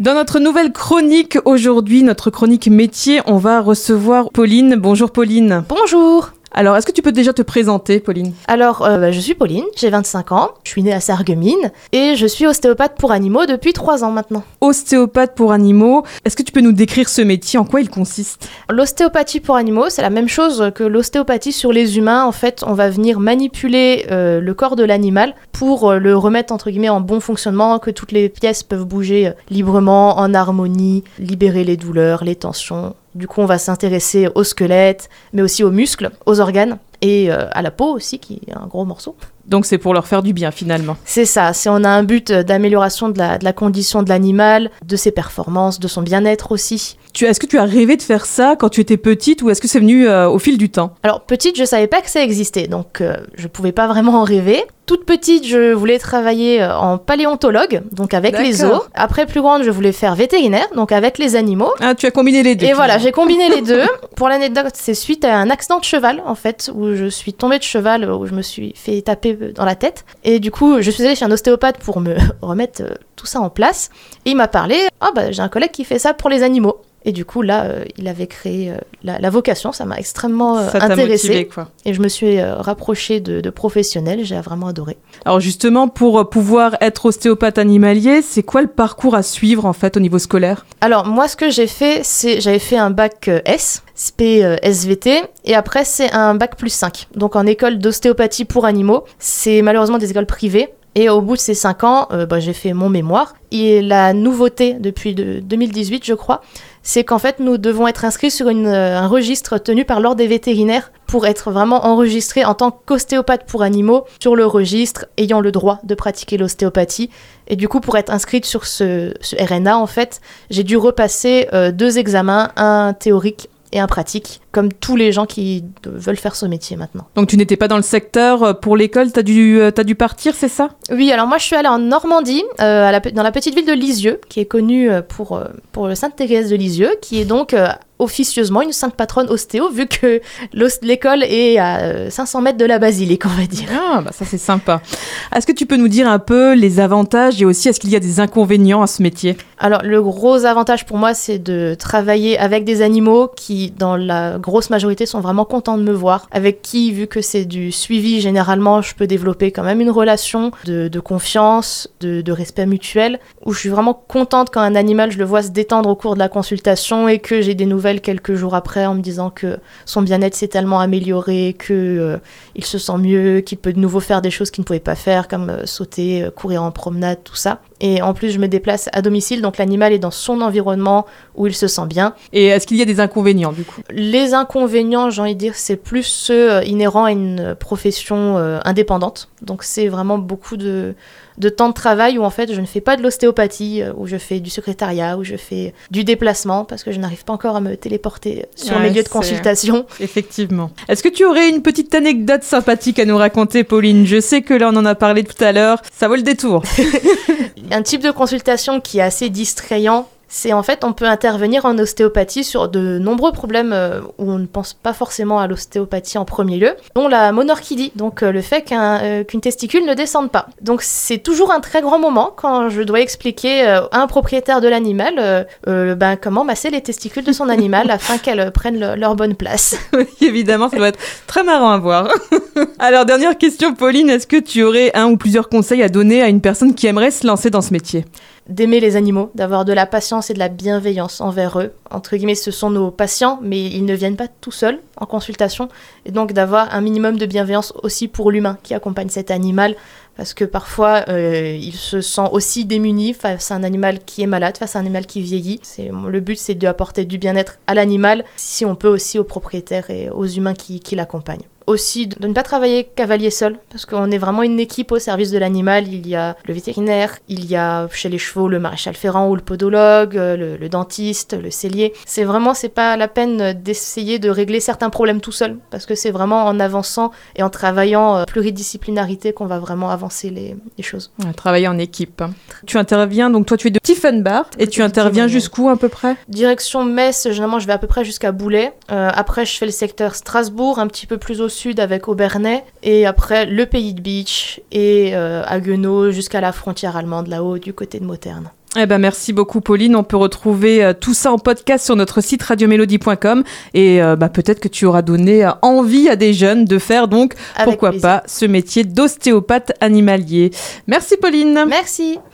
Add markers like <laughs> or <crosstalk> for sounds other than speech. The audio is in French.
Dans notre nouvelle chronique aujourd'hui, notre chronique métier, on va recevoir Pauline. Bonjour Pauline. Bonjour. Alors, est-ce que tu peux déjà te présenter, Pauline? Alors, euh, bah, je suis Pauline, j'ai 25 ans, je suis née à Sarreguemines et je suis ostéopathe pour animaux depuis 3 ans maintenant. Ostéopathe pour animaux, est-ce que tu peux nous décrire ce métier En quoi il consiste? L'ostéopathie pour animaux, c'est la même chose que l'ostéopathie sur les humains. En fait, on va venir manipuler euh, le corps de l'animal pour euh, le remettre entre guillemets en bon fonctionnement, que toutes les pièces peuvent bouger librement, en harmonie, libérer les douleurs, les tensions. Du coup, on va s'intéresser au squelette, mais aussi aux muscles, aux organes et euh, à la peau aussi, qui est un gros morceau. Donc c'est pour leur faire du bien finalement. C'est ça, c'est on a un but euh, d'amélioration de la, de la condition de l'animal, de ses performances, de son bien-être aussi. Tu, est-ce que tu as rêvé de faire ça quand tu étais petite ou est-ce que c'est venu euh, au fil du temps? Alors petite, je savais pas que ça existait, donc euh, je pouvais pas vraiment en rêver. Toute petite, je voulais travailler euh, en paléontologue, donc avec les zoos. Après plus grande, je voulais faire vétérinaire, donc avec les animaux. Ah, tu as combiné les deux. Et voilà, j'ai combiné les deux. <laughs> Pour l'anecdote, c'est suite à un accident de cheval, en fait, où je suis tombée de cheval, où je me suis fait taper dans la tête. Et du coup, je suis allée chez un ostéopathe pour me <laughs> remettre euh, tout ça en place. Et il m'a parlé, ah bah j'ai un collègue qui fait ça pour les animaux. Et du coup, là, euh, il avait créé euh, la, la vocation, ça m'a extrêmement euh, Ça intéressée. motivé quoi. Et je me suis euh, rapprochée de, de professionnels, j'ai vraiment adoré. Alors justement, pour euh, pouvoir être ostéopathe animalier, c'est quoi le parcours à suivre en fait au niveau scolaire? Alors moi ce que j'ai fait, c'est j'avais fait un bac euh, S, SP euh, SVT, et après c'est un bac plus 5. Donc en école d'ostéopathie pour animaux, c'est malheureusement des écoles privées. Et au bout de ces 5 ans, bah, j'ai fait mon mémoire. Et la nouveauté depuis de 2018, je crois, c'est qu'en fait nous devons être inscrits sur un registre tenu par l'ordre des vétérinaires pour être vraiment enregistrés en tant qu'ostéopathe pour animaux sur le registre ayant le droit de pratiquer l'ostéopathie. Et du coup, pour être inscrite sur ce, ce RNA, en fait, j'ai dû repasser euh, deux examens, un théorique et un pratique, comme tous les gens qui veulent faire ce métier maintenant. Donc tu n'étais pas dans le secteur euh, pour l'école, t'as dû, euh, t'as dû partir, c'est ça? Oui, alors moi je suis allée en Normandie, euh, à la pe- dans la petite ville de Lisieux, qui est connue pour, pour le Sainte Thérèse de Lisieux, qui est donc euh, officieusement une sainte patronne ostéo, vu que l'école est à euh, 500 mètres de la basilique, on va dire. Ah, bah ça c'est sympa. Est-ce que tu peux nous dire un peu les avantages et aussi est-ce qu'il y a des inconvénients à ce métier? Alors, le gros avantage pour moi, c'est de travailler avec des animaux qui, dans la grosse majorité, sont vraiment contents de me voir. Avec qui, vu que c'est du suivi, généralement, je peux développer quand même une relation de, de confiance, de, de respect mutuel, où je suis vraiment contente quand un animal, je le vois se détendre au cours de la consultation et que j'ai des nouvelles quelques jours après en me disant que son bien-être s'est tellement amélioré, que euh, il se sent mieux, qu'il peut de nouveau faire des choses qu'il ne pouvait pas faire, comme euh, sauter, euh, courir en promenade, tout ça. Et en plus, je me déplace à domicile, donc l'animal est dans son environnement où il se sent bien. Et est-ce qu'il y a des inconvénients du coup? Les inconvénients, j'ai envie de dire, c'est plus ceux euh, inhérents à une profession euh, indépendante. Donc c'est vraiment beaucoup de, de temps de travail où en fait je ne fais pas de l'ostéopathie, euh, où je fais du secrétariat, où je fais du déplacement, parce que je n'arrive pas encore à me téléporter sur Ouais, mes lieux de consultation. <laughs> Effectivement. Est-ce que tu aurais une petite anecdote sympathique à nous raconter, Pauline? Je sais que là on en a parlé tout à l'heure. Ça vaut le détour. <laughs> Un type de consultation qui est assez distrayant, c'est en fait on peut intervenir en ostéopathie sur de nombreux problèmes euh, où on ne pense pas forcément à l'ostéopathie en premier lieu, dont la monorchidie, donc euh, le fait euh, qu'une testicule ne descende pas. Donc c'est toujours un très grand moment quand je dois expliquer à un propriétaire de l'animal euh, ben, comment masser les testicules de son animal <laughs> afin qu'elles prennent le- leur bonne place. <laughs> Oui, évidemment, ça doit être très marrant à voir. <laughs> Alors, dernière question, Pauline, est-ce que tu aurais un ou plusieurs conseils à donner à une personne qui aimerait se lancer dans ce métier? D'aimer les animaux, d'avoir de la patience et de la bienveillance envers eux. Entre guillemets, ce sont nos patients, mais ils ne viennent pas tout seuls en consultation. Et donc d'avoir un minimum de bienveillance aussi pour l'humain qui accompagne cet animal, parce que parfois euh, il se sent aussi démuni face à un animal qui est malade, face à un animal qui vieillit. Le but, c'est d'apporter du bien-être à l'animal, si on peut aussi aux propriétaires et aux humains qui l'accompagnent aussi de ne pas travailler cavalier seul, parce qu'on est vraiment une équipe au service de l'animal. Il y a le vétérinaire, il y a chez les chevaux le maréchal ferrant ou le podologue, euh, le, le dentiste, le cellier. C'est vraiment, c'est pas la peine d'essayer de régler certains problèmes tout seul, parce que c'est vraiment en avançant et en travaillant euh, pluridisciplinarité qu'on va vraiment avancer les, les choses. Ouais, Travailler en équipe. Tu interviens, donc toi tu es de Tiefenbach, et tu interviens jusqu'où à peu près? Direction Metz, généralement je vais à peu près jusqu'à Boulay. Euh, après je fais le secteur Strasbourg, un petit peu plus au sud avec Aubernais. Et après le Pays de Beach et euh, Haguenau jusqu'à la frontière allemande là-haut du côté de Mauterne. Eh ben merci beaucoup Pauline. On peut retrouver euh, tout ça en podcast sur notre site radiomélodie.com et euh, bah, peut-être que tu auras donné euh, envie à des jeunes de faire donc Avec pourquoi plaisir. pas ce métier d'ostéopathe animalier. Merci Pauline. Merci.